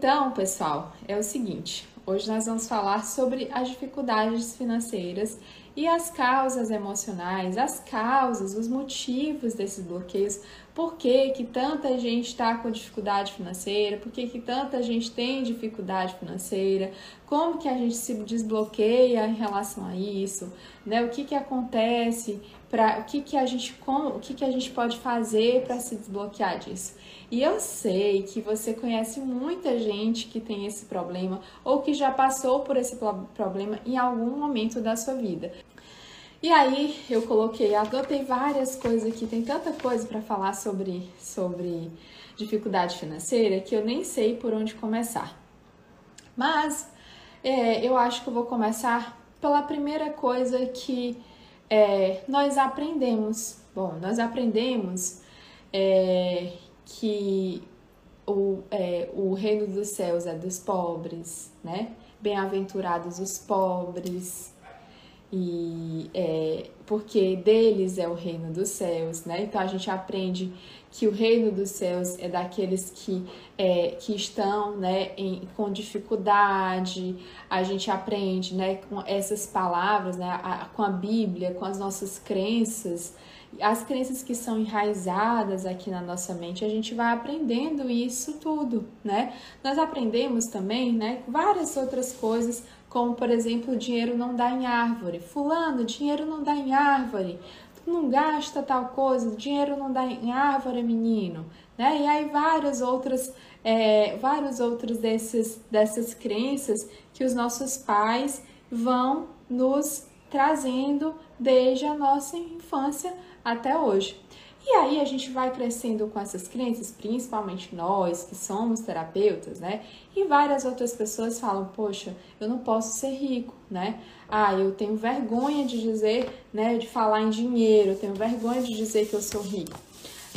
Então, pessoal, é o seguinte: hoje nós vamos falar sobre as dificuldades financeiras e as causas emocionais, as causas, os motivos desses bloqueios, por que, que tanta gente está com dificuldade financeira, por que, que tanta gente tem dificuldade financeira, como que a gente se desbloqueia em relação a isso, né? O que, que acontece para o que, que a gente como, o que, que a gente pode fazer para se desbloquear disso. E eu sei que você conhece muita gente que tem esse problema ou que já passou por esse problema em algum momento da sua vida. E aí eu coloquei, adotei várias coisas aqui, tem tanta coisa para falar sobre, sobre dificuldade financeira que eu nem sei por onde começar. Mas é, eu acho que eu vou começar pela primeira coisa que é, nós aprendemos. Bom, nós aprendemos é, que o, é, o reino dos céus é dos pobres, né? Bem-aventurados os pobres, e é, porque deles é o reino dos céus, né? Então a gente aprende que o reino dos céus é daqueles que, é, que estão né, em, com dificuldade, a gente aprende né, com essas palavras, né, a, com a Bíblia, com as nossas crenças, as crenças que são enraizadas aqui na nossa mente, a gente vai aprendendo isso tudo, né? Nós aprendemos também, né, várias outras coisas como por exemplo, dinheiro não dá em árvore. Fulano, dinheiro não dá em árvore. Tu não gasta tal coisa, dinheiro não dá em árvore, menino. Né? E aí várias outras, é, vários outros desses, dessas crenças que os nossos pais vão nos trazendo desde a nossa infância até hoje. E aí a gente vai crescendo com essas crenças, principalmente nós que somos terapeutas, né? E várias outras pessoas falam: "Poxa, eu não posso ser rico", né? Ah, eu tenho vergonha de dizer, né, de falar em dinheiro, eu tenho vergonha de dizer que eu sou rico.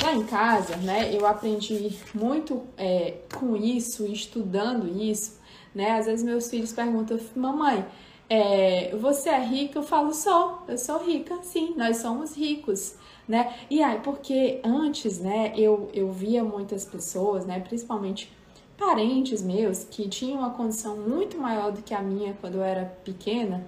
Lá em casa, né, eu aprendi muito é, com isso, estudando isso, né? Às vezes meus filhos perguntam: "Mamãe, é, você é rica? Eu falo: "Sou, eu sou rica, sim, nós somos ricos" né? E aí, porque antes, né, eu, eu via muitas pessoas, né, principalmente parentes meus, que tinham uma condição muito maior do que a minha quando eu era pequena.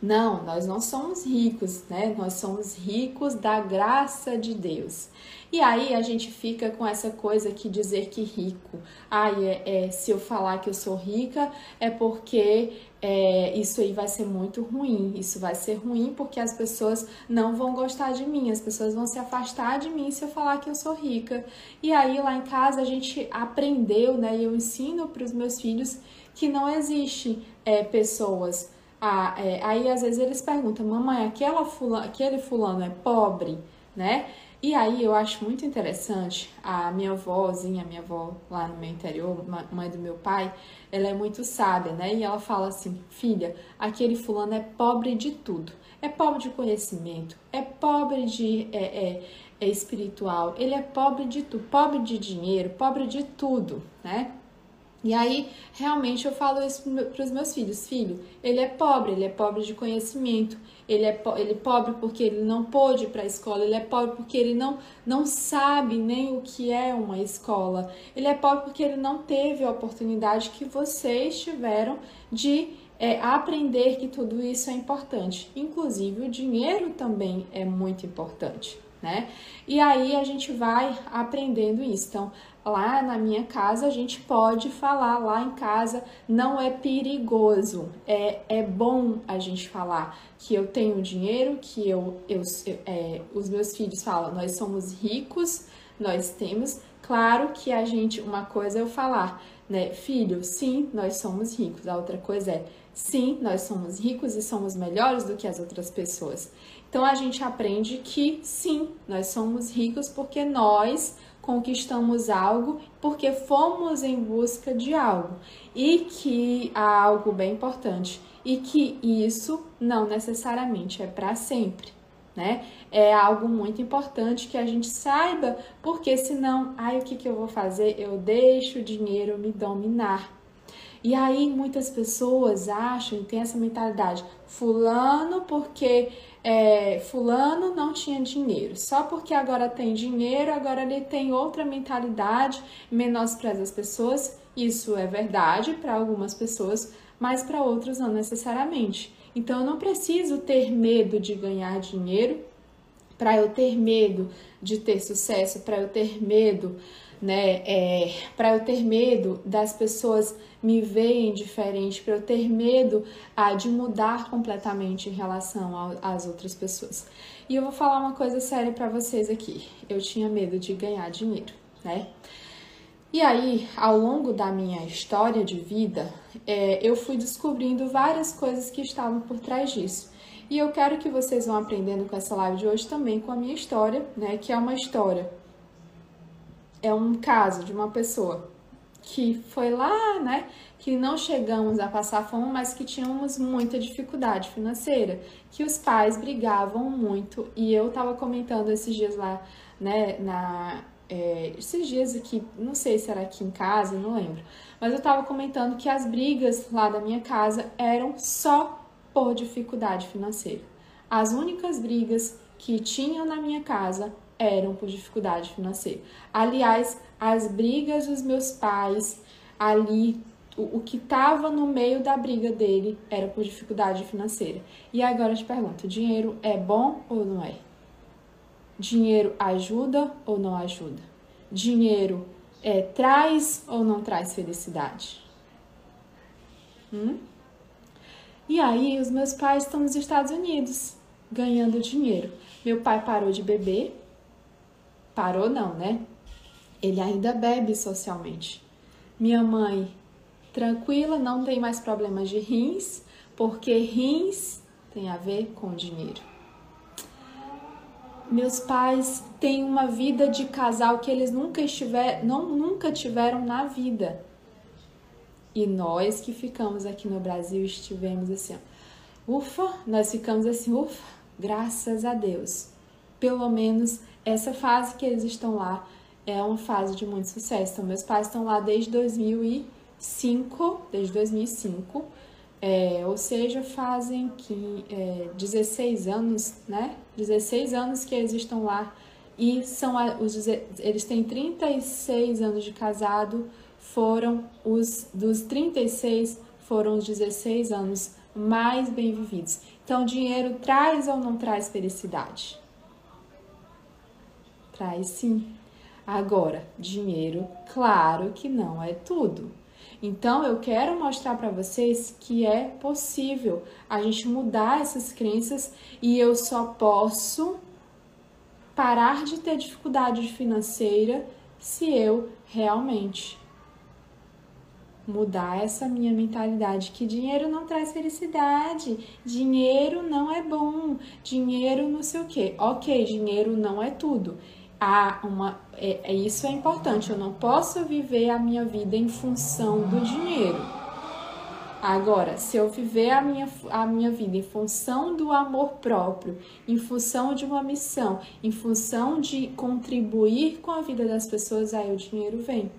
Não, nós não somos ricos, né? Nós somos ricos da graça de Deus. E aí a gente fica com essa coisa que dizer que rico, ai, é, é, se eu falar que eu sou rica é porque é, isso aí vai ser muito ruim. Isso vai ser ruim porque as pessoas não vão gostar de mim, as pessoas vão se afastar de mim se eu falar que eu sou rica. E aí lá em casa a gente aprendeu, né? E eu ensino para os meus filhos que não existe é, pessoas. Ah, é, aí às vezes eles perguntam, mamãe, aquela fulano, aquele fulano é pobre, né? E aí eu acho muito interessante, a minha avózinha, a minha avó lá no meu interior, mãe do meu pai, ela é muito sábia, né? E ela fala assim, filha, aquele fulano é pobre de tudo. É pobre de conhecimento, é pobre de é, é, é espiritual, ele é pobre de tudo, pobre de dinheiro, pobre de tudo, né? E aí, realmente, eu falo isso para os meus filhos: filho, ele é pobre, ele é pobre de conhecimento, ele é, ele é pobre porque ele não pôde ir para a escola, ele é pobre porque ele não, não sabe nem o que é uma escola, ele é pobre porque ele não teve a oportunidade que vocês tiveram de é, aprender que tudo isso é importante. Inclusive, o dinheiro também é muito importante né? E aí a gente vai aprendendo isso. Então, lá na minha casa a gente pode falar lá em casa, não é perigoso, é, é bom a gente falar que eu tenho dinheiro, que eu, eu, eu é, os meus filhos falam, nós somos ricos, nós temos. Claro que a gente, uma coisa é eu falar, né, filho, sim, nós somos ricos. A outra coisa é, sim, nós somos ricos e somos melhores do que as outras pessoas. Então a gente aprende que sim, nós somos ricos porque nós conquistamos algo, porque fomos em busca de algo e que há algo bem importante e que isso não necessariamente é para sempre. Né? É algo muito importante que a gente saiba, porque senão, ai, o que, que eu vou fazer? Eu deixo o dinheiro me dominar. E aí muitas pessoas acham têm essa mentalidade, fulano porque é, fulano não tinha dinheiro, só porque agora tem dinheiro, agora ele tem outra mentalidade, menospreza as pessoas. Isso é verdade para algumas pessoas, mas para outros não necessariamente. Então eu não preciso ter medo de ganhar dinheiro. Para eu ter medo de ter sucesso, para eu ter medo, né, é, para eu ter medo das pessoas me verem diferente, para eu ter medo ah, de mudar completamente em relação às outras pessoas. E eu vou falar uma coisa séria para vocês aqui. Eu tinha medo de ganhar dinheiro, né? E aí, ao longo da minha história de vida, é, eu fui descobrindo várias coisas que estavam por trás disso. E eu quero que vocês vão aprendendo com essa live de hoje também com a minha história, né? Que é uma história, é um caso de uma pessoa que foi lá, né? Que não chegamos a passar fome, mas que tínhamos muita dificuldade financeira, que os pais brigavam muito. E eu tava comentando esses dias lá, né? Na é, esses dias aqui, não sei se era aqui em casa, não lembro, mas eu tava comentando que as brigas lá da minha casa eram só por dificuldade financeira. As únicas brigas que tinham na minha casa eram por dificuldade financeira. Aliás, as brigas dos meus pais ali, o, o que estava no meio da briga dele era por dificuldade financeira. E agora eu te pergunto: dinheiro é bom ou não é? Dinheiro ajuda ou não ajuda? Dinheiro é, traz ou não traz felicidade? Hum? E aí, os meus pais estão nos Estados Unidos ganhando dinheiro. Meu pai parou de beber. Parou, não, né? Ele ainda bebe socialmente. Minha mãe, tranquila, não tem mais problemas de rins, porque rins tem a ver com dinheiro. Meus pais têm uma vida de casal que eles nunca estiver, não, nunca tiveram na vida. E nós que ficamos aqui no Brasil estivemos assim, ufa, nós ficamos assim, ufa, graças a Deus. Pelo menos essa fase que eles estão lá é uma fase de muito sucesso. Então, meus pais estão lá desde 2005, desde 2005, é, ou seja, fazem que, é, 16 anos, né? 16 anos que eles estão lá e são os, eles têm 36 anos de casado, foram os dos 36 foram os 16 anos mais bem vividos. Então, dinheiro traz ou não traz felicidade? Traz sim. Agora, dinheiro, claro que não é tudo. Então, eu quero mostrar para vocês que é possível a gente mudar essas crenças e eu só posso parar de ter dificuldade financeira se eu realmente mudar essa minha mentalidade que dinheiro não traz felicidade, dinheiro não é bom, dinheiro não sei o que. Ok, dinheiro não é tudo. Há uma, é, é, isso é importante. Eu não posso viver a minha vida em função do dinheiro. Agora, se eu viver a minha, a minha vida em função do amor próprio, em função de uma missão, em função de contribuir com a vida das pessoas, aí o dinheiro vem,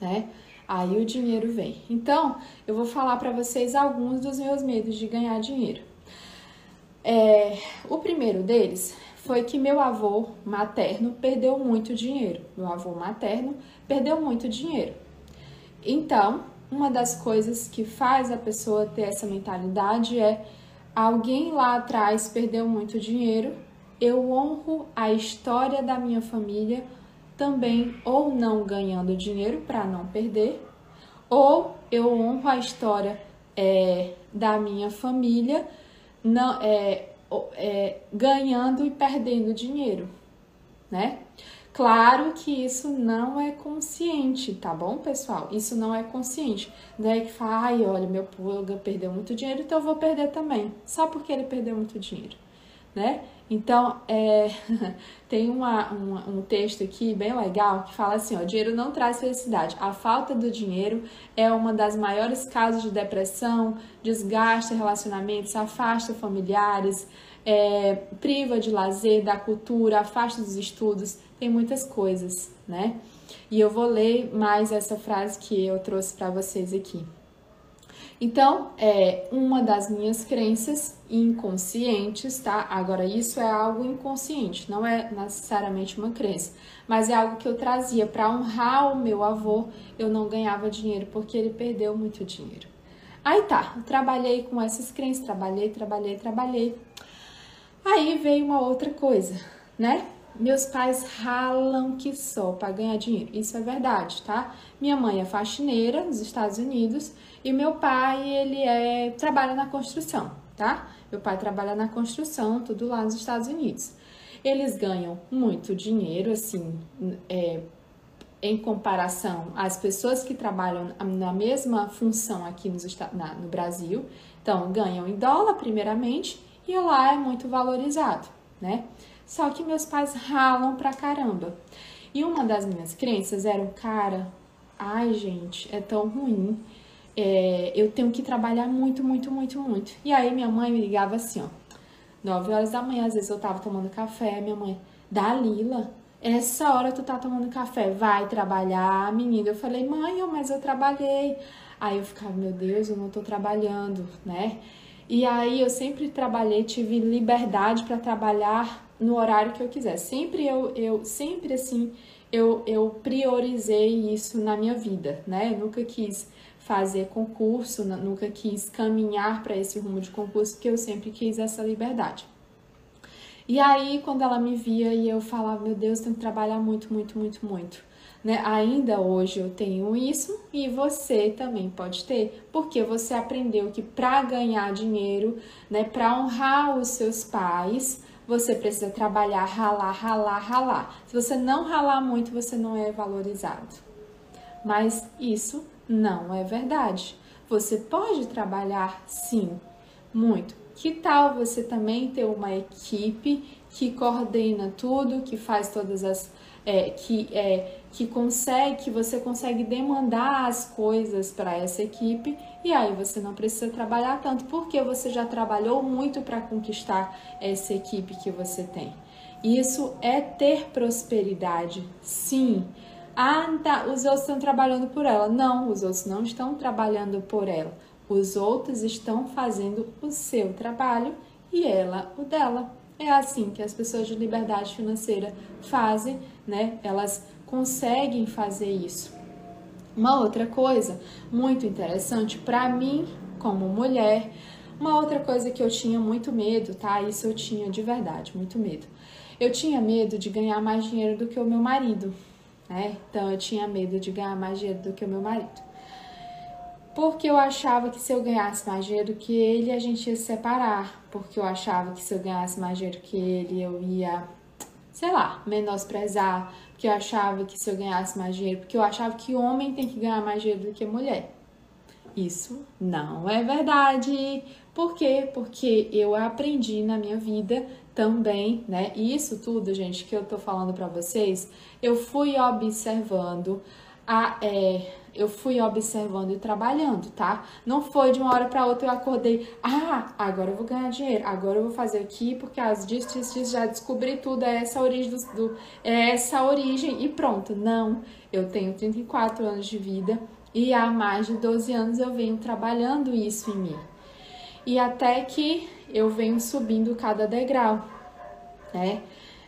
né? Aí o dinheiro vem. Então, eu vou falar para vocês alguns dos meus medos de ganhar dinheiro. É, o primeiro deles foi que meu avô materno perdeu muito dinheiro. Meu avô materno perdeu muito dinheiro. Então, uma das coisas que faz a pessoa ter essa mentalidade é alguém lá atrás perdeu muito dinheiro, eu honro a história da minha família também ou não ganhando dinheiro para não perder, ou eu honro a história é, da minha família não, é, é, ganhando e perdendo dinheiro, né? Claro que isso não é consciente, tá bom, pessoal? Isso não é consciente. Não é que fala, ai, olha, meu pulga perdeu muito dinheiro, então eu vou perder também, só porque ele perdeu muito dinheiro, né? Então, é, tem uma, uma, um texto aqui bem legal que fala assim: ó, dinheiro não traz felicidade. A falta do dinheiro é uma das maiores causas de depressão, desgasta relacionamentos, afasta familiares, é, priva de lazer, da cultura, afasta dos estudos, tem muitas coisas, né? E eu vou ler mais essa frase que eu trouxe para vocês aqui. Então, é uma das minhas crenças inconscientes, tá? Agora, isso é algo inconsciente, não é necessariamente uma crença, mas é algo que eu trazia para honrar o meu avô. Eu não ganhava dinheiro porque ele perdeu muito dinheiro. Aí tá, eu trabalhei com essas crenças, trabalhei, trabalhei, trabalhei. Aí veio uma outra coisa, né? Meus pais ralam que só para ganhar dinheiro. Isso é verdade, tá? Minha mãe é faxineira nos Estados Unidos e meu pai, ele é trabalha na construção, tá? Meu pai trabalha na construção, tudo lá nos Estados Unidos. Eles ganham muito dinheiro, assim, é, em comparação às pessoas que trabalham na mesma função aqui nos, na, no Brasil. Então, ganham em dólar, primeiramente, e lá é muito valorizado, né? Só que meus pais ralam pra caramba. E uma das minhas crenças era o cara, ai gente, é tão ruim. É, eu tenho que trabalhar muito, muito, muito, muito. E aí minha mãe me ligava assim, ó. 9 horas da manhã, às vezes eu tava tomando café, minha mãe, Dalila, essa hora tu tá tomando café, vai trabalhar, menina. Eu falei, mãe, mas eu trabalhei. Aí eu ficava, meu Deus, eu não tô trabalhando, né? E aí eu sempre trabalhei, tive liberdade para trabalhar no horário que eu quiser. Sempre eu, eu sempre assim, eu, eu priorizei isso na minha vida, né? Eu nunca quis fazer concurso, nunca quis caminhar para esse rumo de concurso, porque eu sempre quis essa liberdade. E aí, quando ela me via e eu falava, meu Deus, tenho que trabalhar muito, muito, muito, muito. Né? Ainda hoje eu tenho isso e você também pode ter, porque você aprendeu que para ganhar dinheiro, né, para honrar os seus pais, você precisa trabalhar, ralar, ralar, ralar. Se você não ralar muito, você não é valorizado. Mas isso não é verdade. Você pode trabalhar sim, muito. Que tal você também ter uma equipe que coordena tudo, que faz todas as é, que, é, que consegue, que você consegue demandar as coisas para essa equipe e aí você não precisa trabalhar tanto porque você já trabalhou muito para conquistar essa equipe que você tem. Isso é ter prosperidade, sim. Ah, tá, os outros estão trabalhando por ela. Não, os outros não estão trabalhando por ela. Os outros estão fazendo o seu trabalho e ela o dela. É assim que as pessoas de liberdade financeira fazem, né? Elas conseguem fazer isso. Uma outra coisa muito interessante para mim, como mulher, uma outra coisa que eu tinha muito medo, tá? Isso eu tinha de verdade, muito medo. Eu tinha medo de ganhar mais dinheiro do que o meu marido, né? Então eu tinha medo de ganhar mais dinheiro do que o meu marido porque eu achava que se eu ganhasse mais dinheiro que ele, a gente ia se separar, porque eu achava que se eu ganhasse mais dinheiro que ele, eu ia, sei lá, menosprezar, porque eu achava que se eu ganhasse mais dinheiro, porque eu achava que homem tem que ganhar mais dinheiro do que mulher. Isso não é verdade. Por quê? Porque eu aprendi na minha vida também, né? Isso tudo, gente, que eu tô falando para vocês, eu fui observando a, é, eu fui observando e trabalhando, tá? Não foi de uma hora para outra eu acordei, ah, agora eu vou ganhar dinheiro, agora eu vou fazer aqui porque as disso, já descobri tudo, é essa origem do, do, é essa origem e pronto. Não, eu tenho 34 anos de vida e há mais de 12 anos eu venho trabalhando isso em mim. E até que eu venho subindo cada degrau, né?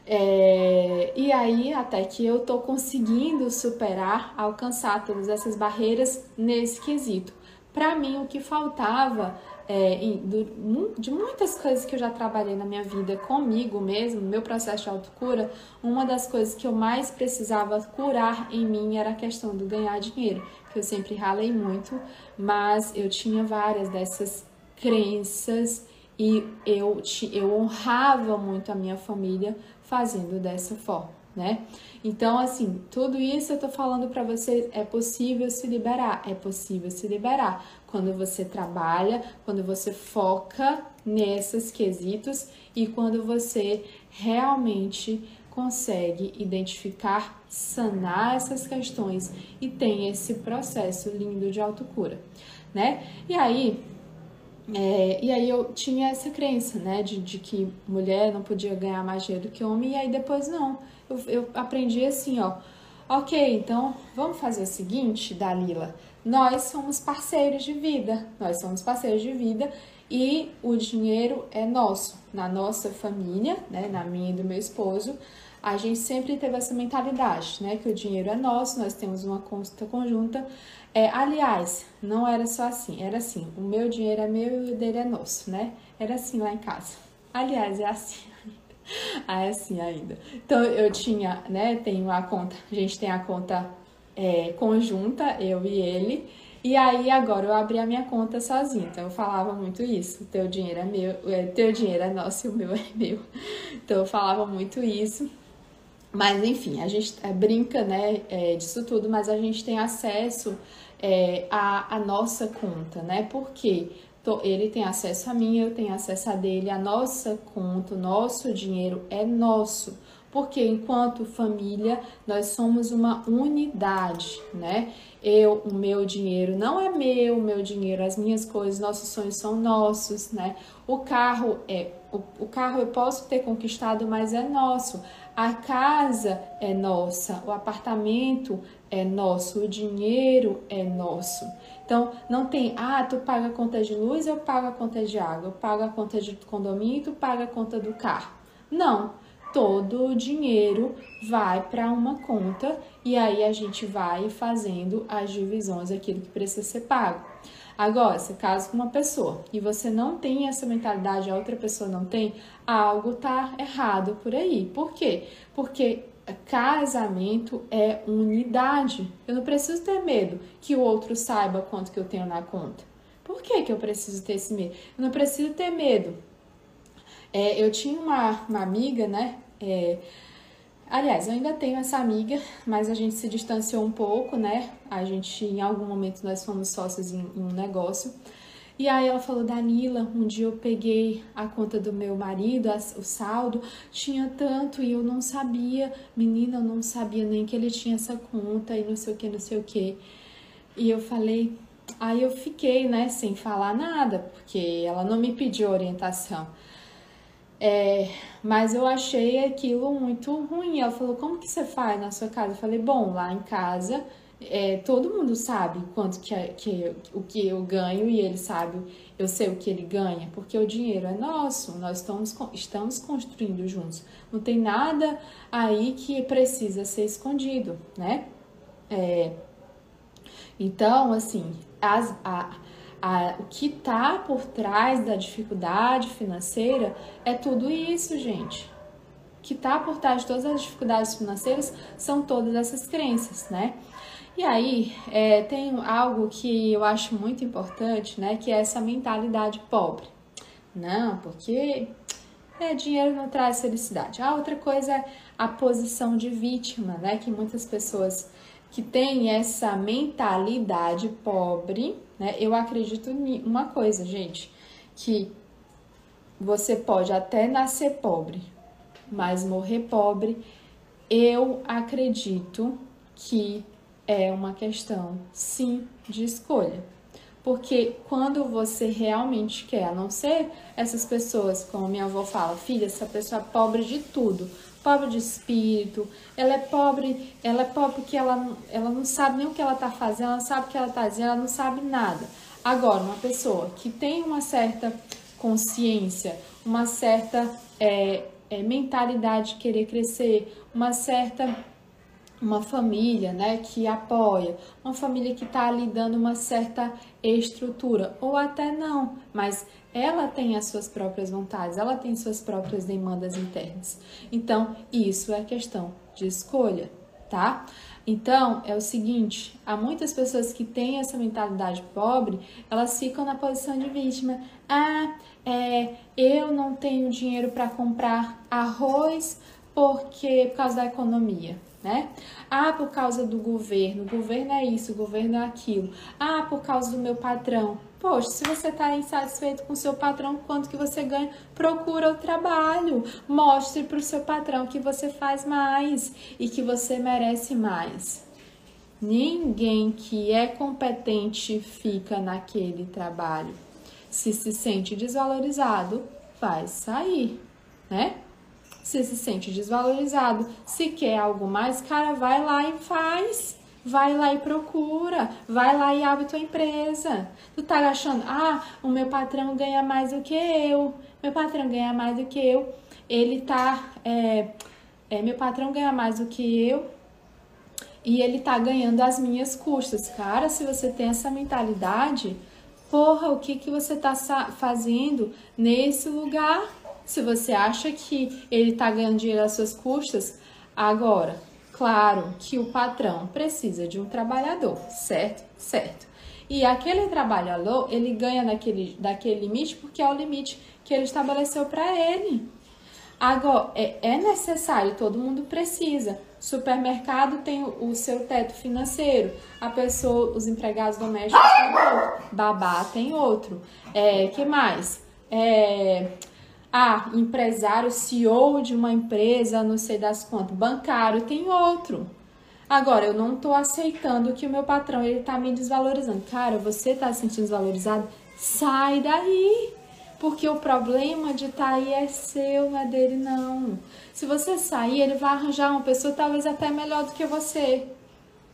É, e aí, até que eu tô conseguindo superar, alcançar todas essas barreiras nesse quesito. Para mim, o que faltava é, de muitas coisas que eu já trabalhei na minha vida comigo mesmo, meu processo de autocura, uma das coisas que eu mais precisava curar em mim era a questão do ganhar dinheiro, que eu sempre ralei muito, mas eu tinha várias dessas crenças e eu, eu honrava muito a minha família fazendo dessa forma, né? Então, assim, tudo isso eu tô falando para vocês, é possível se liberar, é possível se liberar quando você trabalha, quando você foca nesses quesitos e quando você realmente consegue identificar, sanar essas questões e tem esse processo lindo de autocura, né? E aí, é, e aí eu tinha essa crença, né, de, de que mulher não podia ganhar mais dinheiro do que homem, e aí depois não. Eu, eu aprendi assim, ó, Ok, então vamos fazer o seguinte, Dalila. Nós somos parceiros de vida, nós somos parceiros de vida e o dinheiro é nosso. Na nossa família, né, na minha e do meu esposo, a gente sempre teve essa mentalidade, né, que o dinheiro é nosso, nós temos uma conta conjunta. É, aliás, não era só assim, era assim, o meu dinheiro é meu e o dele é nosso, né? Era assim lá em casa. Aliás, é assim. ah, é assim ainda. Então eu tinha, né? Tenho a conta, a gente tem a conta é, conjunta, eu e ele. E aí agora eu abri a minha conta sozinha. Então eu falava muito isso. Teu dinheiro é meu, é, teu dinheiro é nosso e o meu é meu. Então eu falava muito isso. Mas enfim, a gente é, brinca, né, é, disso tudo, mas a gente tem acesso é, à, à nossa conta, né? Por quê? ele tem acesso a mim, eu tenho acesso a dele, a nossa conta, o nosso dinheiro é nosso. Porque enquanto família, nós somos uma unidade, né? Eu, o meu dinheiro não é meu, o meu dinheiro, as minhas coisas, nossos sonhos são nossos, né? O carro é o, o carro eu posso ter conquistado, mas é nosso. A casa é nossa, o apartamento é nosso, o dinheiro é nosso. Então, não tem, ah, tu paga a conta de luz, eu pago a conta de água, eu pago a conta de condomínio, tu paga a conta do carro. Não, todo o dinheiro vai para uma conta e aí a gente vai fazendo as divisões, aquilo que precisa ser pago. Agora, se casa com uma pessoa e você não tem essa mentalidade, a outra pessoa não tem, algo tá errado por aí. Por quê? Porque casamento é unidade. Eu não preciso ter medo que o outro saiba quanto que eu tenho na conta. Por que, que eu preciso ter esse medo? Eu não preciso ter medo. É, eu tinha uma, uma amiga, né? É, Aliás, eu ainda tenho essa amiga, mas a gente se distanciou um pouco, né? A gente, em algum momento, nós fomos sócios em, em um negócio. E aí ela falou, Danila, um dia eu peguei a conta do meu marido, o saldo, tinha tanto e eu não sabia, menina, eu não sabia nem que ele tinha essa conta e não sei o que, não sei o que. E eu falei, aí eu fiquei, né, sem falar nada, porque ela não me pediu orientação. É, mas eu achei aquilo muito ruim. Ela falou: Como que você faz na sua casa? Eu falei: Bom, lá em casa é, todo mundo sabe quanto que, que o que eu ganho e ele sabe, eu sei o que ele ganha, porque o dinheiro é nosso, nós estamos, estamos construindo juntos. Não tem nada aí que precisa ser escondido, né? É, então, assim, as, a, a, o que está por trás da dificuldade financeira é tudo isso, gente. O que está por trás de todas as dificuldades financeiras são todas essas crenças, né? E aí, é, tem algo que eu acho muito importante, né? Que é essa mentalidade pobre. Não, porque é, dinheiro não traz felicidade. A outra coisa é a posição de vítima, né? Que muitas pessoas que têm essa mentalidade pobre, né? Eu acredito em uma coisa, gente, que você pode até nascer pobre, mas morrer pobre, eu acredito que é uma questão, sim, de escolha. Porque quando você realmente quer, a não ser essas pessoas, como minha avó fala, filha, essa pessoa é pobre de tudo, pobre de espírito, ela é pobre, ela é pobre porque ela, ela não sabe nem o que ela está fazendo, ela não sabe o que ela está dizendo, ela não sabe nada. Agora, uma pessoa que tem uma certa consciência, uma certa é, é, mentalidade de querer crescer, uma certa uma família né, que apoia, uma família que está ali dando uma certa estrutura, ou até não, mas ela tem as suas próprias vontades, ela tem suas próprias demandas internas. Então, isso é questão de escolha, tá? Então, é o seguinte, há muitas pessoas que têm essa mentalidade pobre, elas ficam na posição de vítima. Ah, é, eu não tenho dinheiro para comprar arroz porque por causa da economia né? Ah, por causa do governo, o governo é isso, o governo é aquilo. Ah, por causa do meu patrão. Poxa, se você está insatisfeito com o seu patrão, quanto que você ganha, procura o trabalho. Mostre para o seu patrão que você faz mais e que você merece mais. Ninguém que é competente fica naquele trabalho. Se se sente desvalorizado, vai sair, né? Se se sente desvalorizado, se quer algo mais, cara, vai lá e faz. Vai lá e procura, vai lá e abre tua empresa. Tu tá achando, ah, o meu patrão ganha mais do que eu, meu patrão ganha mais do que eu, ele tá, é, é, meu patrão ganha mais do que eu e ele tá ganhando as minhas custas. Cara, se você tem essa mentalidade, porra, o que que você tá fazendo nesse lugar? Se você acha que ele tá ganhando dinheiro às suas custas, agora Claro que o patrão precisa de um trabalhador, certo? Certo. E aquele trabalhador, ele ganha naquele, daquele limite porque é o limite que ele estabeleceu para ele. Agora, é, é, necessário, todo mundo precisa. Supermercado tem o, o, seu teto financeiro, a pessoa, os empregados domésticos tem outro, babá tem outro. É, que mais? É, ah, empresário, CEO de uma empresa, não sei das quantas, bancário, tem outro. Agora, eu não estou aceitando que o meu patrão ele tá me desvalorizando. Cara, você está se sentindo desvalorizado? Sai daí! Porque o problema de estar tá aí é seu, não é dele, não. Se você sair, ele vai arranjar uma pessoa talvez até melhor do que você.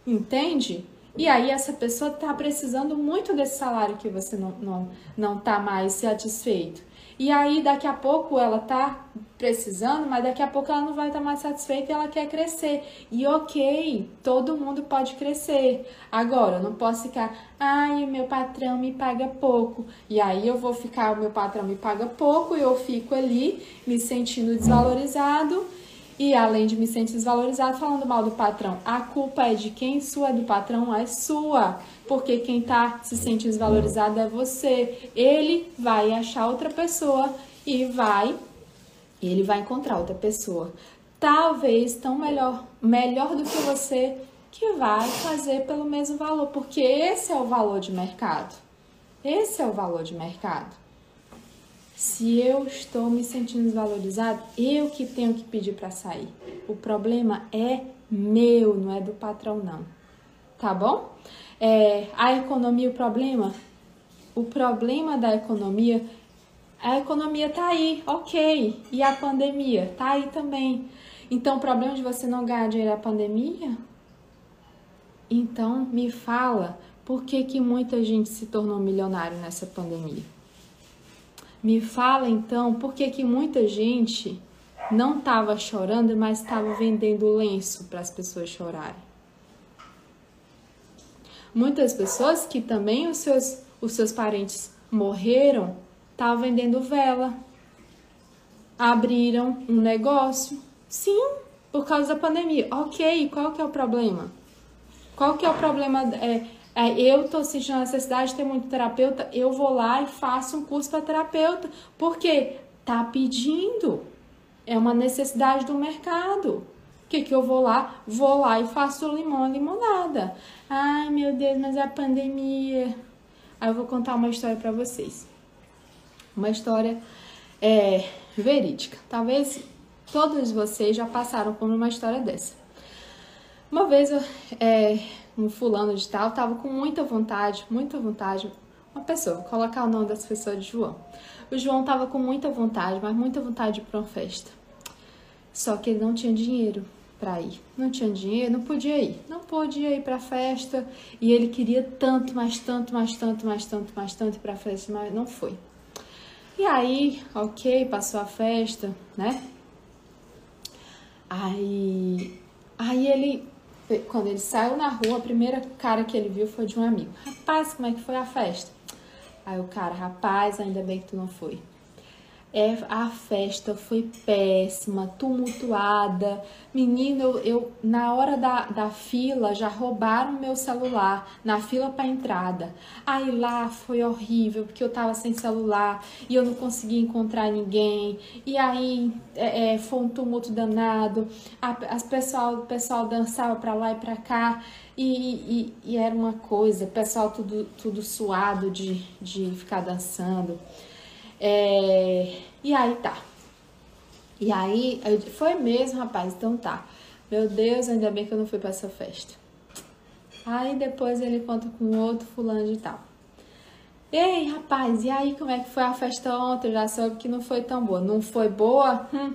Entende? E aí essa pessoa está precisando muito desse salário que você não, não, não tá mais satisfeito. E aí daqui a pouco ela tá precisando, mas daqui a pouco ela não vai estar mais satisfeita e ela quer crescer. E ok, todo mundo pode crescer. Agora, eu não posso ficar, ai, o meu patrão me paga pouco. E aí eu vou ficar, o meu patrão me paga pouco e eu fico ali me sentindo desvalorizado. E além de me sentir desvalorizado, falando mal do patrão, a culpa é de quem? Sua é do patrão? É sua porque quem está se sentindo desvalorizado é você. Ele vai achar outra pessoa e vai, ele vai encontrar outra pessoa, talvez tão melhor, melhor do que você, que vai fazer pelo mesmo valor, porque esse é o valor de mercado. Esse é o valor de mercado. Se eu estou me sentindo desvalorizado, eu que tenho que pedir para sair. O problema é meu, não é do patrão não. Tá bom? É, a economia, o problema? O problema da economia, a economia tá aí, ok. E a pandemia? Tá aí também. Então, o problema de você não ganhar dinheiro é a pandemia? Então, me fala, por que, que muita gente se tornou milionário nessa pandemia? Me fala, então, por que, que muita gente não estava chorando, mas estava vendendo lenço para as pessoas chorarem? Muitas pessoas que também os seus, os seus parentes morreram estavam vendendo vela, abriram um negócio. Sim, por causa da pandemia. Ok, qual que é o problema? Qual que é o problema? É, é, eu tô sentindo a necessidade de ter muito terapeuta, eu vou lá e faço um curso para terapeuta. Porque tá pedindo. É uma necessidade do mercado que, que eu vou lá? Vou lá e faço limão limonada. Ai, meu Deus, mas é a pandemia. Aí eu vou contar uma história para vocês. Uma história é, verídica. Talvez todos vocês já passaram por uma história dessa. Uma vez, é, um fulano de tal tava com muita vontade, muita vontade, uma pessoa, vou colocar o nome dessa pessoa de João. O João tava com muita vontade, mas muita vontade de ir pra uma festa. Só que ele não tinha dinheiro para ir. Não tinha dinheiro, não podia ir. Não podia ir para festa e ele queria tanto, mais tanto, mais tanto, mais tanto, mais tanto para festa, mas não foi. E aí, ok, passou a festa, né? Aí, aí ele, quando ele saiu na rua, a primeira cara que ele viu foi de um amigo. Rapaz, como é que foi a festa? Aí o cara, rapaz, ainda bem que tu não foi. É, a festa foi péssima, tumultuada. Menino, eu, eu, na hora da, da fila já roubaram meu celular na fila para entrada. Aí lá foi horrível porque eu tava sem celular e eu não conseguia encontrar ninguém. E aí é, é, foi um tumulto danado. A, as pessoal, o pessoal dançava para lá e para cá e, e, e, era uma coisa, pessoal tudo, tudo suado de, de ficar dançando. É, e aí tá. E aí, foi mesmo, rapaz, então tá. Meu Deus, ainda bem que eu não fui para essa festa. Aí depois ele conta com outro fulano de tal. Ei, rapaz, e aí como é que foi a festa ontem? Eu já soube que não foi tão boa. Não foi boa? Hum.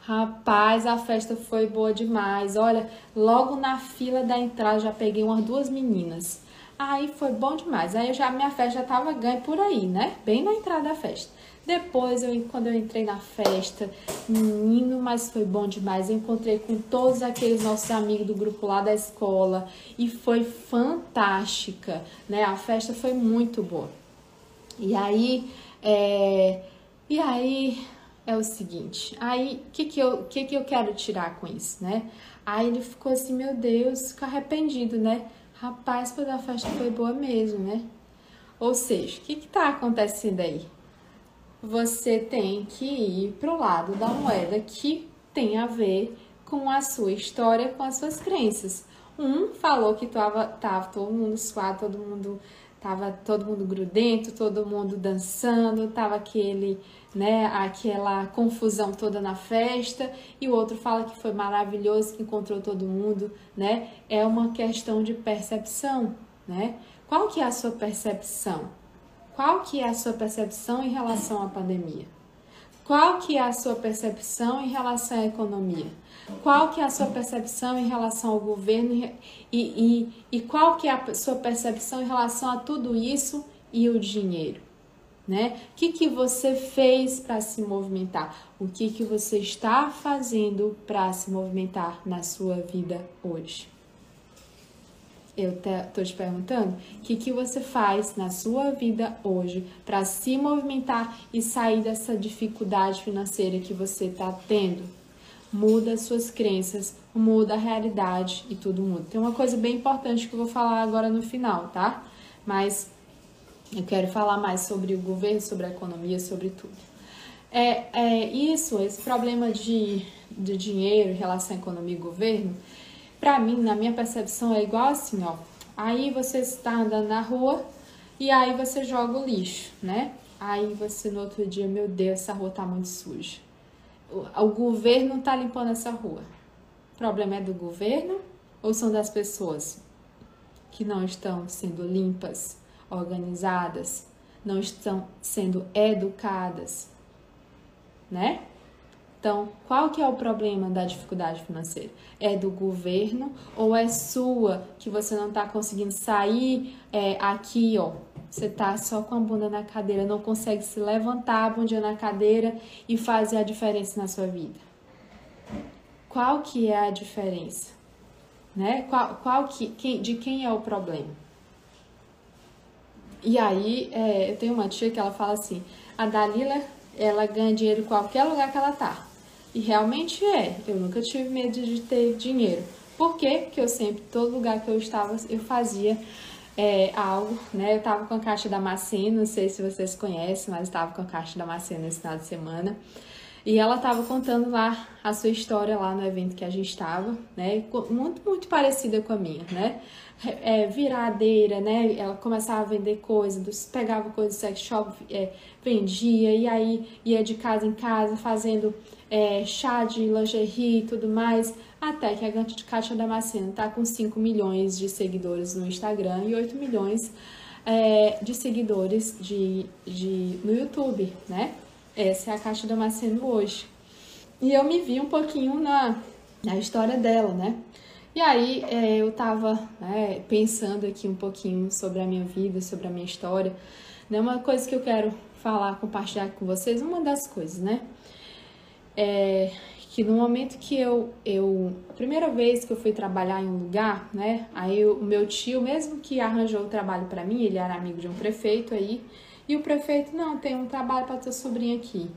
Rapaz, a festa foi boa demais. Olha, logo na fila da entrada já peguei umas duas meninas. Aí foi bom demais. Aí já minha festa já tava ganha por aí, né? Bem na entrada da festa. Depois, eu, quando eu entrei na festa, menino, mas foi bom demais. Eu encontrei com todos aqueles nossos amigos do grupo lá da escola e foi fantástica, né? A festa foi muito boa. E aí, é, e aí é o seguinte, aí o que que eu, que que eu quero tirar com isso, né? Aí ele ficou assim, meu Deus, ficou arrependido, né? Rapaz, toda a festa foi boa mesmo, né? Ou seja, o que que tá acontecendo aí? Você tem que ir pro lado da moeda que tem a ver com a sua história, com as suas crenças. Um falou que tava, tava todo mundo suado, todo mundo tava todo mundo grudento, todo mundo dançando, tava aquele, né, aquela confusão toda na festa, e o outro fala que foi maravilhoso, que encontrou todo mundo, né? É uma questão de percepção, né? Qual que é a sua percepção? Qual que é a sua percepção em relação à pandemia? Qual que é a sua percepção em relação à economia? Qual que é a sua percepção em relação ao governo e, e, e qual que é a sua percepção em relação a tudo isso e o dinheiro? Né? O que, que você fez para se movimentar? O que, que você está fazendo para se movimentar na sua vida hoje? Eu estou te perguntando o que, que você faz na sua vida hoje para se movimentar e sair dessa dificuldade financeira que você está tendo muda suas crenças, muda a realidade e tudo muda. Tem uma coisa bem importante que eu vou falar agora no final, tá? Mas eu quero falar mais sobre o governo, sobre a economia, sobre tudo. É, é isso, esse problema de, de dinheiro em relação à economia e governo, para mim, na minha percepção, é igual assim, ó. Aí você está andando na rua e aí você joga o lixo, né? Aí você no outro dia, meu Deus, essa rua tá muito suja o governo está limpando essa rua. O problema é do governo ou são das pessoas que não estão sendo limpas, organizadas, não estão sendo educadas, né? Então, qual que é o problema da dificuldade financeira? É do governo ou é sua que você não está conseguindo sair é, aqui, ó, você tá só com a bunda na cadeira, não consegue se levantar a bunda na cadeira e fazer a diferença na sua vida. Qual que é a diferença? Né? Qual, qual que, quem, de quem é o problema? E aí, é, eu tenho uma tia que ela fala assim, a Dalila, ela ganha dinheiro em qualquer lugar que ela tá. E realmente é, eu nunca tive medo de ter dinheiro. Por quê? Porque eu sempre, todo lugar que eu estava, eu fazia é, algo, né? Eu tava com a caixa da Macena, não sei se vocês conhecem, mas estava com a caixa da Macena esse final de semana. E ela estava contando lá a sua história lá no evento que a gente estava, né? Muito, muito parecida com a minha, né? É, viradeira, né? Ela começava a vender coisas, pegava coisas do sex shop, é, vendia, e aí ia de casa em casa fazendo é, chá de lingerie e tudo mais, até que a Kátia Damasceno está com 5 milhões de seguidores no Instagram e 8 milhões é, de seguidores de, de, no YouTube, né? Essa é a Kátia Damasceno hoje. E eu me vi um pouquinho na, na história dela, né? E aí é, eu tava né, pensando aqui um pouquinho sobre a minha vida, sobre a minha história. Né? Uma coisa que eu quero falar, compartilhar com vocês, uma das coisas, né? é, que no momento que eu, eu. A primeira vez que eu fui trabalhar em um lugar, né? Aí o meu tio, mesmo que arranjou o trabalho para mim, ele era amigo de um prefeito aí, e o prefeito, não, tem um trabalho para tua sobrinha aqui.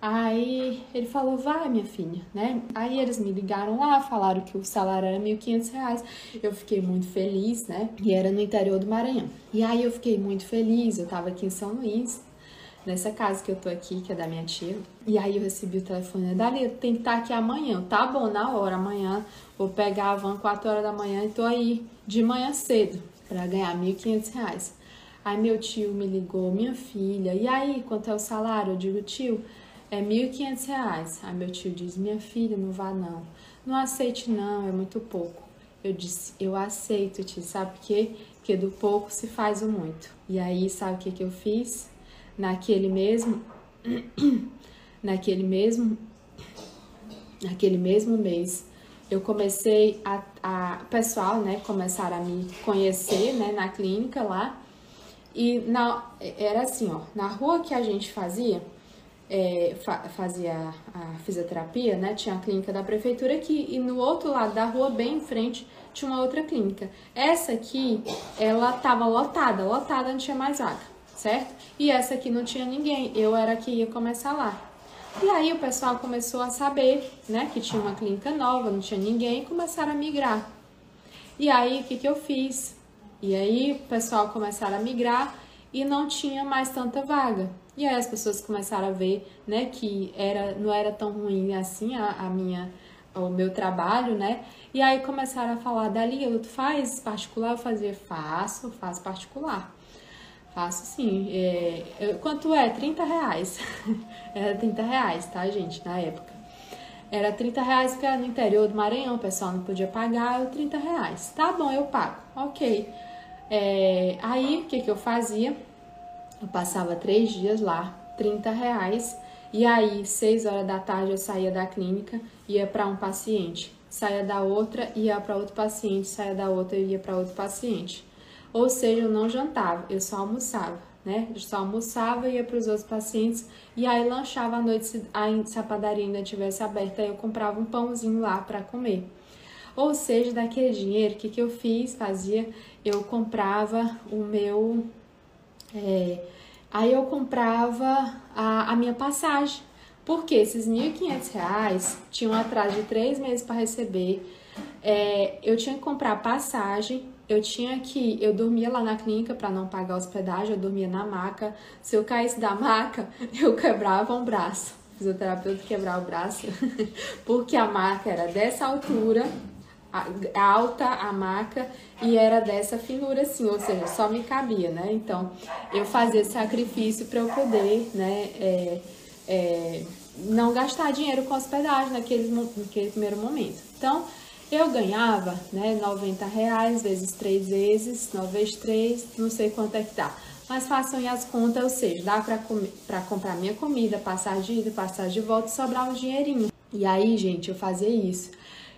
Aí ele falou, vai minha filha, né? Aí eles me ligaram lá, falaram que o salário era R$ 1.500. Eu fiquei muito feliz, né? E era no interior do Maranhão. E aí eu fiquei muito feliz, eu tava aqui em São Luís, nessa casa que eu tô aqui, que é da minha tia. E aí eu recebi o telefone, Dali, tem que estar aqui amanhã. Tá bom, na hora, amanhã vou pegar a van 4 horas da manhã e tô aí de manhã cedo para ganhar 1.500 reais. Aí meu tio me ligou, minha filha, e aí, quanto é o salário? Eu digo, tio, é 1.500 reais. Aí meu tio diz, minha filha, não vá não. Não aceite não, é muito pouco. Eu disse, eu aceito, tio, sabe por quê? Porque do pouco se faz o muito. E aí, sabe o que, que eu fiz? naquele mesmo naquele mesmo naquele mesmo mês, eu comecei a, a pessoal, né, começaram a me conhecer, né, na clínica lá. E na, era assim, ó, na rua que a gente fazia, é, fa, fazia a fisioterapia, né, tinha a clínica da prefeitura aqui e no outro lado da rua, bem em frente, tinha uma outra clínica. Essa aqui, ela tava lotada, lotada, não tinha mais vaga, certo? E essa aqui não tinha ninguém, eu era que ia começar lá. E aí o pessoal começou a saber, né, que tinha uma clínica nova, não tinha ninguém, e começaram a migrar. E aí o que, que eu fiz? E aí o pessoal começaram a migrar e não tinha mais tanta vaga. E aí as pessoas começaram a ver, né, que era, não era tão ruim assim a, a minha, o meu trabalho, né? E aí começaram a falar, dali, tu faz particular? Eu fazia, faço, faço particular. Faço sim. É, quanto é? 30 reais. era 30 reais, tá, gente, na época. Era 30 reais porque era no interior do Maranhão, o pessoal não podia pagar, eu 30 reais. Tá bom, eu pago. Ok. É, aí, o que, que eu fazia? Eu passava três dias lá, 30 reais. E aí, 6 horas da tarde, eu saía da clínica, ia para um paciente. Saía da outra, ia para outro paciente. Saía da outra, ia para outro paciente. Ou seja, eu não jantava, eu só almoçava, né? Eu só almoçava, ia para os outros pacientes e aí lanchava à noite, se a, padaria ainda estivesse aberta, aí eu comprava um pãozinho lá para comer. Ou seja, daquele dinheiro, o que, que eu fiz? Fazia, eu comprava o meu. É, aí eu comprava a, a minha passagem. Porque esses R$ 1.500 tinham atrás de três meses para receber. É, eu tinha que comprar passagem, eu tinha que. Eu dormia lá na clínica para não pagar hospedagem, eu dormia na maca. Se eu caísse da maca, eu quebrava um braço. O fisioterapeuta quebrar o braço, porque a maca era dessa altura, alta a maca, e era dessa finura assim, ou seja, só me cabia, né? Então, eu fazia esse sacrifício para eu poder, né? É, é, não gastar dinheiro com hospedagem naquele, naquele primeiro momento. Então, eu ganhava, né, 90 reais vezes 3 vezes, 9 vezes 3, não sei quanto é que dá. Mas façam as contas, ou seja, dá para comprar minha comida, passar de ida, passar de volta e sobrar um dinheirinho. E aí, gente, eu fazia isso.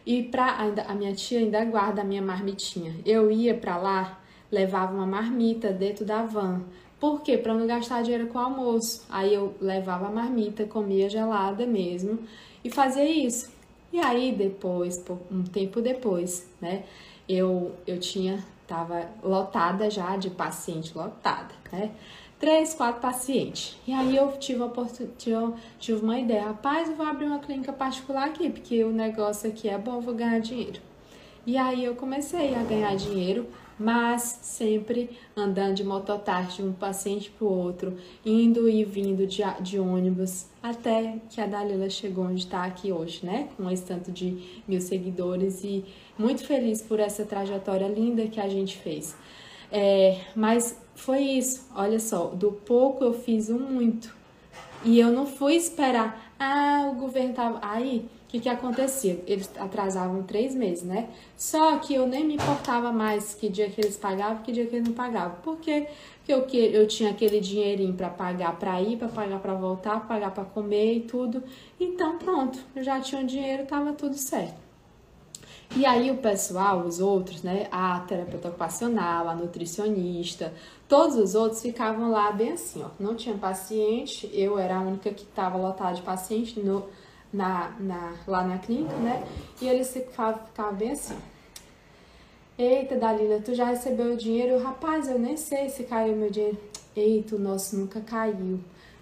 E pra, ainda, a minha tia ainda guarda a minha marmitinha. Eu ia para lá, levava uma marmita dentro da van. Por quê? Para não gastar dinheiro com o almoço. Aí eu levava a marmita, comia gelada mesmo e fazia isso. E aí depois, um tempo depois, né, eu, eu tinha, tava lotada já de paciente, lotada, né, três, quatro pacientes. E aí eu tive, tive, tive uma ideia, rapaz, eu vou abrir uma clínica particular aqui, porque o negócio aqui é bom, eu vou ganhar dinheiro. E aí eu comecei a ganhar dinheiro mas sempre andando de mototáxi de um paciente para o outro, indo e vindo de, de ônibus, até que a Dalila chegou onde está aqui hoje, né? Com esse tanto de mil seguidores e muito feliz por essa trajetória linda que a gente fez. É, mas foi isso, olha só, do pouco eu fiz o muito. E eu não fui esperar, ah, o governo tava. Aí, o que, que acontecia? Eles atrasavam três meses, né? Só que eu nem me importava mais que dia que eles pagavam, que dia que eles não pagavam. Porque eu, eu tinha aquele dinheirinho para pagar para ir, para pagar para voltar, pagar para comer e tudo. Então, pronto, eu já tinha o dinheiro, tava tudo certo. E aí o pessoal, os outros, né, a terapeuta ocupacional, a nutricionista, todos os outros ficavam lá bem assim, ó. Não tinha paciente, eu era a única que estava lotada de paciente no na, na, lá na clínica, né? E eles ficavam, ficavam bem assim. Eita, Dalila, tu já recebeu o dinheiro? Rapaz, eu nem sei se caiu meu dinheiro. Eita, o nosso nunca caiu.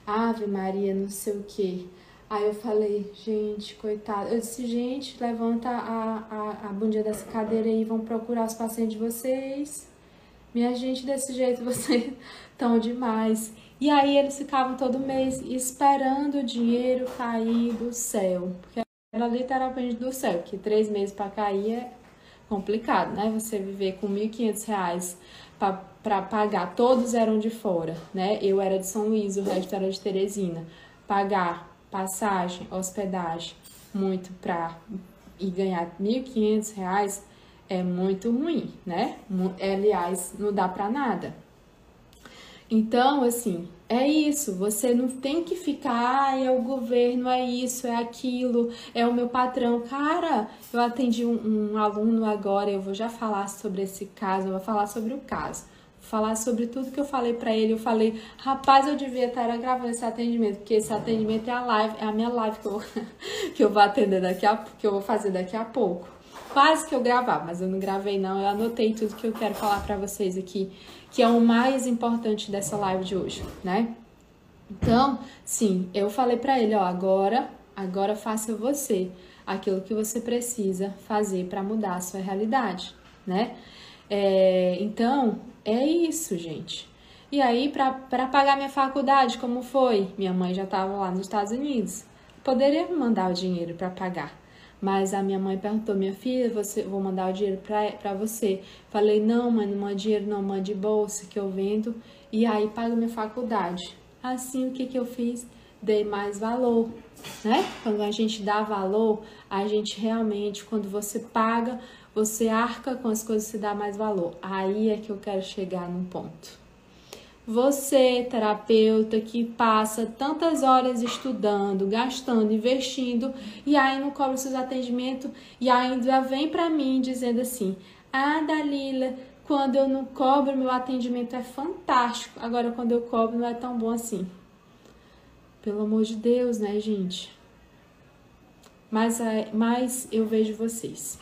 Ave Maria, não sei o que. Aí eu falei, gente, coitado. Eu disse, gente, levanta a, a, a bundinha dessa cadeira aí, vão procurar os pacientes de vocês. Minha gente, desse jeito vocês estão demais. E aí eles ficavam todo mês esperando o dinheiro cair do céu, porque era literalmente do céu, que três meses para cair é complicado, né? Você viver com R$ 1.500 para pagar, todos eram de fora, né? Eu era de São Luís, o resto era de Teresina. Pagar passagem, hospedagem, muito para e ganhar R$ 1.500 é muito ruim, né? Aliás, não dá para nada. Então, assim, é isso, você não tem que ficar, ah, é o governo, é isso, é aquilo, é o meu patrão. Cara, eu atendi um, um aluno agora, eu vou já falar sobre esse caso, eu vou falar sobre o caso falar sobre tudo que eu falei para ele. Eu falei, rapaz, eu devia estar gravando esse atendimento, porque esse atendimento é a live, é a minha live que eu, que eu vou atender daqui a que eu vou fazer daqui a pouco. Quase que eu gravar, mas eu não gravei não. Eu anotei tudo que eu quero falar para vocês aqui, que é o mais importante dessa live de hoje, né? Então, sim, eu falei para ele, ó, agora, agora faça você aquilo que você precisa fazer para mudar a sua realidade, né? É, então, é isso, gente. E aí, para pagar minha faculdade, como foi? Minha mãe já estava lá nos Estados Unidos. Poderia mandar o dinheiro para pagar. Mas a minha mãe perguntou, minha filha, você, vou mandar o dinheiro para você. Falei, não, mãe, não manda dinheiro, não, mande bolsa que eu vendo. E aí, pago minha faculdade. Assim, o que, que eu fiz? Dei mais valor, né? Quando a gente dá valor, a gente realmente, quando você paga você arca com as coisas que dá mais valor. Aí é que eu quero chegar num ponto. Você, terapeuta, que passa tantas horas estudando, gastando, investindo e aí não cobra seus atendimentos e ainda vem para mim dizendo assim: "Ah, Dalila, quando eu não cobro, meu atendimento é fantástico. Agora quando eu cobro não é tão bom assim". Pelo amor de Deus, né, gente? Mas, é, mas eu vejo vocês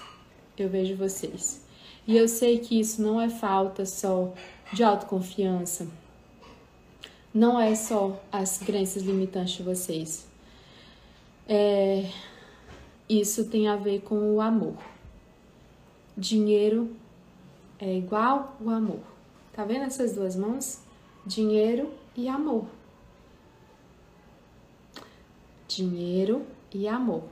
eu vejo vocês. E eu sei que isso não é falta só de autoconfiança, não é só as crenças limitantes de vocês. É, isso tem a ver com o amor. Dinheiro é igual o amor. Tá vendo essas duas mãos? Dinheiro e amor. Dinheiro e amor.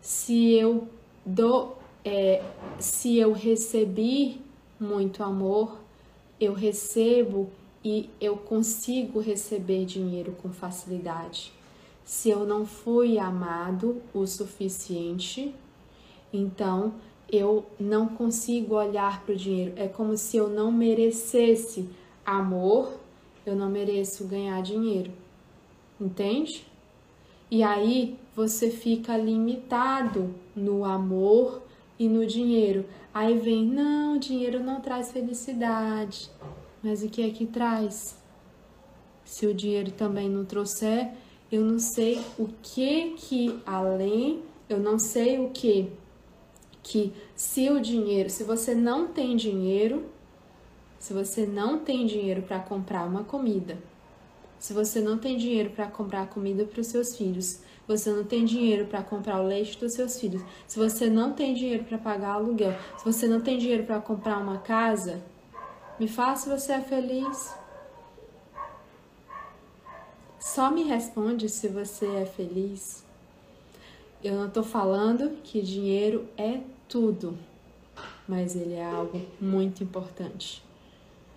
Se eu dou é, se eu recebi muito amor, eu recebo e eu consigo receber dinheiro com facilidade. Se eu não fui amado o suficiente, então eu não consigo olhar para o dinheiro. É como se eu não merecesse amor, eu não mereço ganhar dinheiro. Entende? E aí você fica limitado no amor e no dinheiro. Aí vem, não, dinheiro não traz felicidade. Mas o que é que traz? Se o dinheiro também não trouxer, eu não sei o que que além, eu não sei o que que se o dinheiro, se você não tem dinheiro, se você não tem dinheiro para comprar uma comida, se você não tem dinheiro para comprar comida para os seus filhos, você não tem dinheiro para comprar o leite dos seus filhos, se você não tem dinheiro para pagar aluguel, se você não tem dinheiro para comprar uma casa, me faça você é feliz. Só me responde se você é feliz. Eu não estou falando que dinheiro é tudo, mas ele é algo muito importante.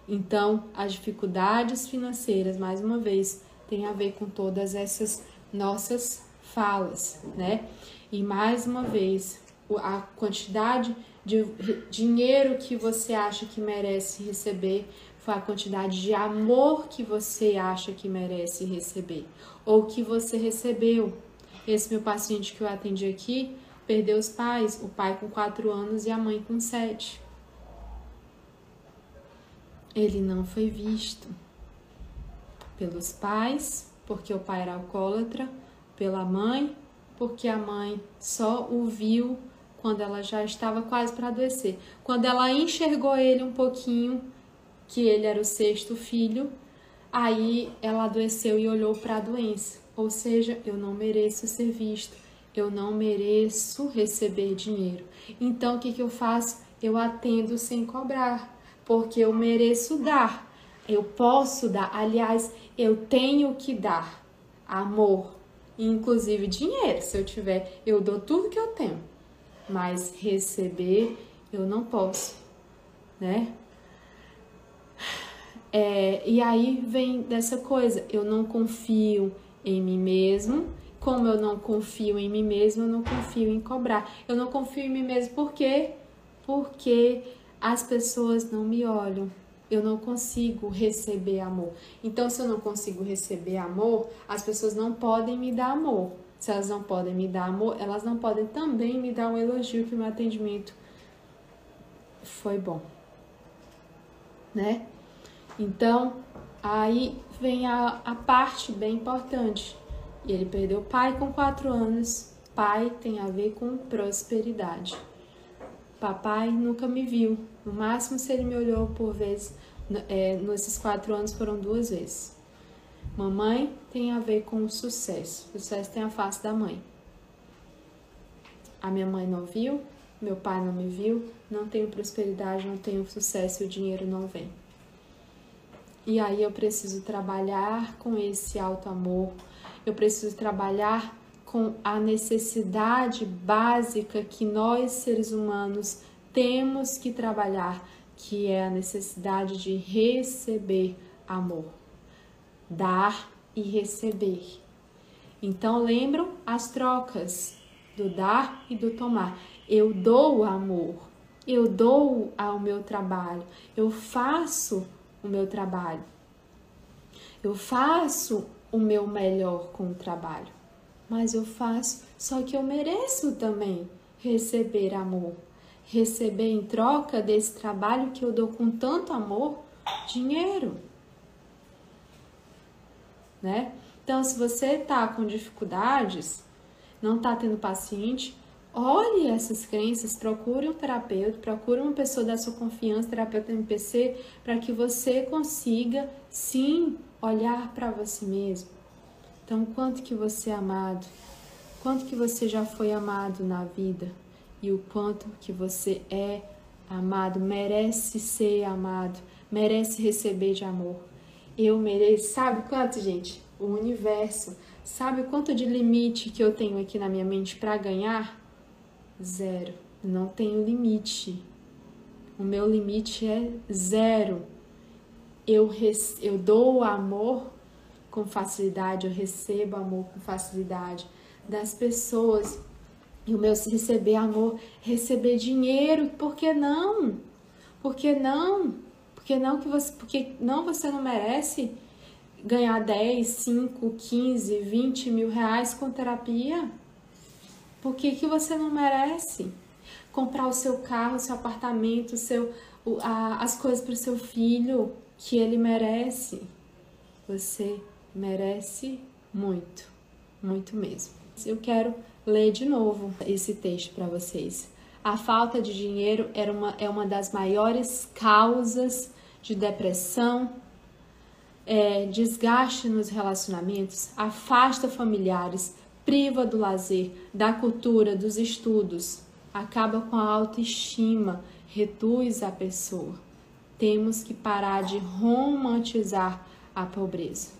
Então, as dificuldades financeiras, mais uma vez, tem a ver com todas essas nossas falas, né? E mais uma vez, a quantidade de dinheiro que você acha que merece receber foi a quantidade de amor que você acha que merece receber ou que você recebeu. Esse meu paciente que eu atendi aqui perdeu os pais, o pai com 4 anos e a mãe com 7. Ele não foi visto pelos pais, porque o pai era alcoólatra, pela mãe, porque a mãe só o viu quando ela já estava quase para adoecer. Quando ela enxergou ele um pouquinho, que ele era o sexto filho, aí ela adoeceu e olhou para a doença. Ou seja, eu não mereço ser visto, eu não mereço receber dinheiro. Então o que, que eu faço? Eu atendo sem cobrar, porque eu mereço dar. Eu posso dar, aliás, eu tenho que dar amor, inclusive dinheiro. Se eu tiver, eu dou tudo que eu tenho, mas receber eu não posso, né? É, e aí vem dessa coisa, eu não confio em mim mesmo. Como eu não confio em mim mesmo, eu não confio em cobrar. Eu não confio em mim mesmo por quê? Porque as pessoas não me olham. Eu não consigo receber amor. Então, se eu não consigo receber amor, as pessoas não podem me dar amor. Se elas não podem me dar amor, elas não podem também me dar um elogio que o meu atendimento foi bom, né? Então, aí vem a, a parte bem importante. E ele perdeu o pai com quatro anos. Pai tem a ver com prosperidade. Papai nunca me viu. No máximo, se ele me olhou por vez, é, nesses quatro anos foram duas vezes. Mamãe tem a ver com o sucesso. Sucesso tem a face da mãe. A minha mãe não viu, meu pai não me viu, não tenho prosperidade, não tenho sucesso e o dinheiro não vem. E aí eu preciso trabalhar com esse alto amor, eu preciso trabalhar com a necessidade básica que nós seres humanos temos que trabalhar, que é a necessidade de receber amor, dar e receber. Então lembram as trocas do dar e do tomar. Eu dou amor, eu dou ao meu trabalho, eu faço o meu trabalho, eu faço o meu melhor com o trabalho, mas eu faço, só que eu mereço também receber amor, receber em troca desse trabalho que eu dou com tanto amor, dinheiro. Né? Então, se você está com dificuldades, não está tendo paciente, olhe essas crenças, procure um terapeuta, procure uma pessoa da sua confiança, terapeuta MPC, para que você consiga sim olhar para você mesmo. Então, quanto que você é amado? Quanto que você já foi amado na vida? E o quanto que você é amado, merece ser amado, merece receber de amor. Eu mereço, sabe quanto, gente? O universo. Sabe quanto de limite que eu tenho aqui na minha mente para ganhar? Zero. Não tenho limite. O meu limite é zero eu, eu dou amor com facilidade, eu recebo amor com facilidade das pessoas. E o meu receber amor, receber dinheiro, por que não? Por que não? Por que não que você, porque não você não merece ganhar 10, 5, 15, 20 mil reais com terapia? Por que, que você não merece? Comprar o seu carro, o seu apartamento, o seu, o, a, as coisas para o seu filho, que ele merece. Você merece muito, muito mesmo. Eu quero ler de novo esse texto para vocês. A falta de dinheiro era uma, é uma das maiores causas de depressão, é, desgaste nos relacionamentos, afasta familiares, priva do lazer, da cultura, dos estudos, acaba com a autoestima, reduz a pessoa temos que parar de romantizar a pobreza.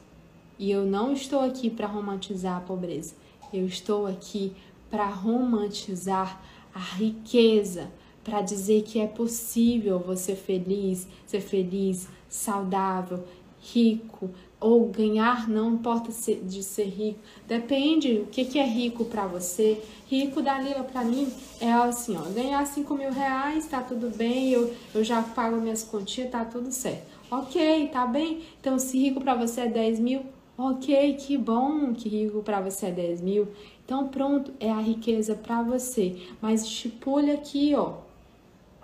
E eu não estou aqui para romantizar a pobreza, eu estou aqui para romantizar a riqueza, para dizer que é possível você feliz, ser feliz, saudável, rico, ou ganhar, não importa de ser rico, depende o que, que é rico para você. Rico, Dalila, para mim é assim, ó, ganhar 5 mil reais, tá tudo bem, eu, eu já pago minhas continhas, tá tudo certo. Ok, tá bem? Então, se rico para você é 10 mil, ok, que bom que rico para você é 10 mil. Então, pronto, é a riqueza para você. Mas estipule aqui, ó,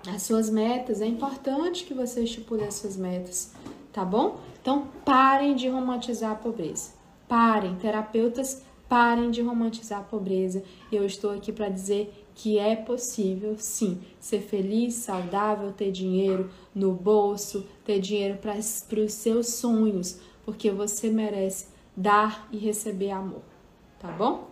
as suas metas. É importante que você estipule as suas metas, tá bom? Então, parem de romantizar a pobreza. Parem, terapeutas, parem de romantizar a pobreza. Eu estou aqui para dizer que é possível, sim, ser feliz, saudável, ter dinheiro no bolso, ter dinheiro para os seus sonhos, porque você merece dar e receber amor, tá bom?